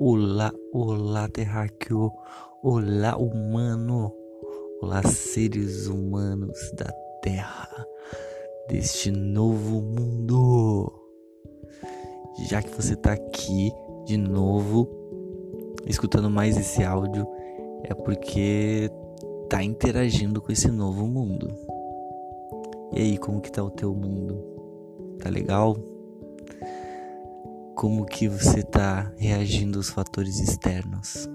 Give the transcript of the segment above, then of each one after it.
Olá, olá, terráqueo. Olá, humano. Olá, seres humanos da Terra, deste novo mundo. Já que você tá aqui de novo, escutando mais esse áudio, é porque tá interagindo com esse novo mundo. E aí, como que tá o teu mundo? Tá legal? Como que você tá reagindo aos fatores externos?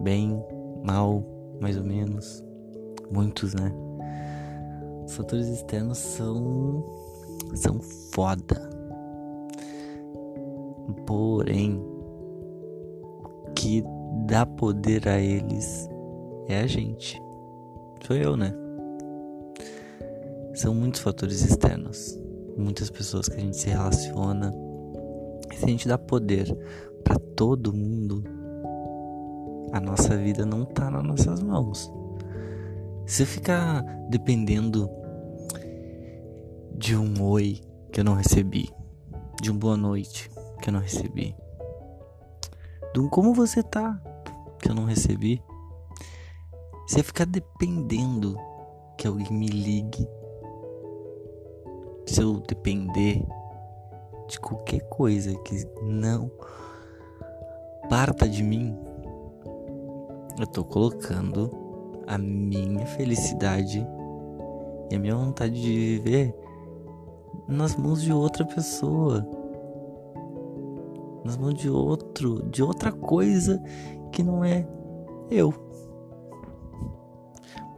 Bem, mal, mais ou menos? Muitos, né? Os fatores externos são são foda. Porém, o que dá poder a eles é a gente. Sou eu, né? São muitos fatores externos. Muitas pessoas que a gente se relaciona. Se a gente dá poder para todo mundo, a nossa vida não tá nas nossas mãos. Se eu ficar dependendo de um oi que eu não recebi, de um boa noite que eu não recebi, de um como você tá que eu não recebi, se eu ficar dependendo que alguém me ligue se eu depender de qualquer coisa que não parta de mim, eu tô colocando a minha felicidade e a minha vontade de viver nas mãos de outra pessoa. Nas mãos de outro, de outra coisa que não é eu.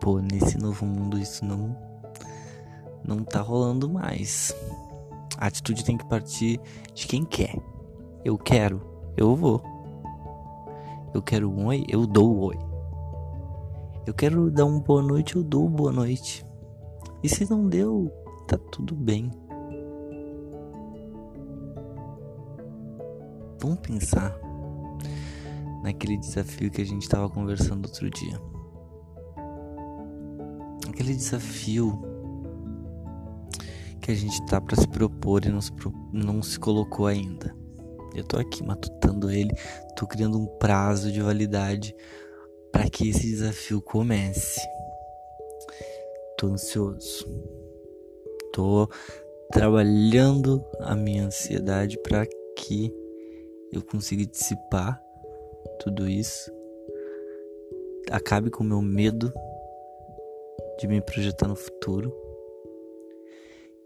Pô, nesse novo mundo isso não não tá rolando mais. A atitude tem que partir de quem quer. Eu quero, eu vou. Eu quero um oi, eu dou o oi. Eu quero dar um boa noite, eu dou boa noite. E se não deu, tá tudo bem. Vamos pensar naquele desafio que a gente estava conversando outro dia. Aquele desafio que a gente tá para se propor e não se, pro... não se colocou ainda. Eu tô aqui matutando ele, tô criando um prazo de validade para que esse desafio comece. Tô ansioso. Tô trabalhando a minha ansiedade para que eu consiga dissipar tudo isso. Acabe com o meu medo de me projetar no futuro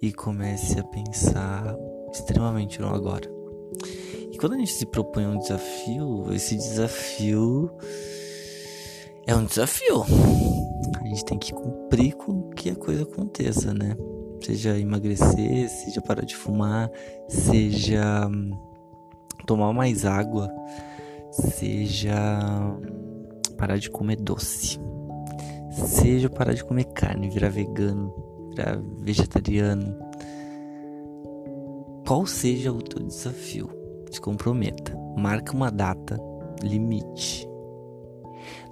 e comece a pensar extremamente no agora. E quando a gente se propõe um desafio, esse desafio é um desafio. A gente tem que cumprir com que a coisa aconteça, né? Seja emagrecer, seja parar de fumar, seja hum, tomar mais água, seja hum, parar de comer doce, seja parar de comer carne, virar vegano, virar vegetariano. Qual seja o teu desafio, se comprometa, marca uma data limite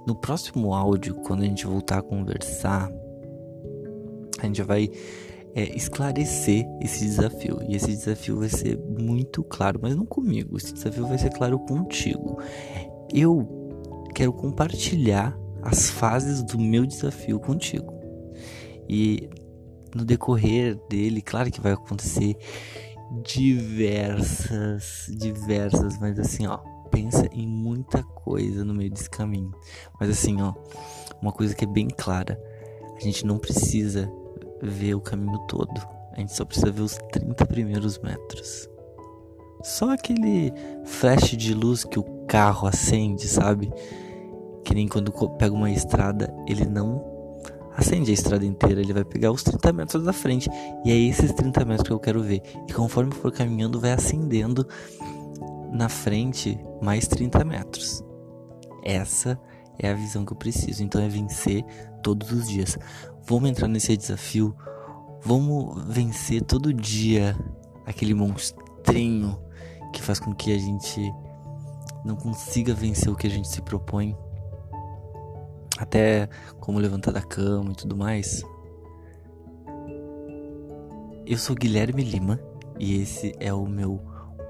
no próximo áudio, quando a gente voltar a conversar, a gente vai é, esclarecer esse desafio. E esse desafio vai ser muito claro, mas não comigo. Esse desafio vai ser claro contigo. Eu quero compartilhar as fases do meu desafio contigo. E no decorrer dele, claro que vai acontecer diversas, diversas, mas assim, ó, pensa em muita coisa no meio desse caminho. Mas assim, ó, uma coisa que é bem clara: a gente não precisa ver o caminho todo, a gente só precisa ver os 30 primeiros metros. Só aquele flash de luz que o carro acende, sabe? Que nem quando pega uma estrada, ele não acende a estrada inteira, ele vai pegar os 30 metros da frente. E é esses 30 metros que eu quero ver. E conforme for caminhando, vai acendendo na frente mais 30 metros. Essa é a visão que eu preciso. Então é vencer todos os dias. Vamos entrar nesse desafio. Vamos vencer todo dia aquele monstrinho que faz com que a gente não consiga vencer o que a gente se propõe. Até como levantar da cama e tudo mais. Eu sou Guilherme Lima e esse é o meu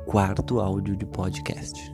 quarto áudio de podcast.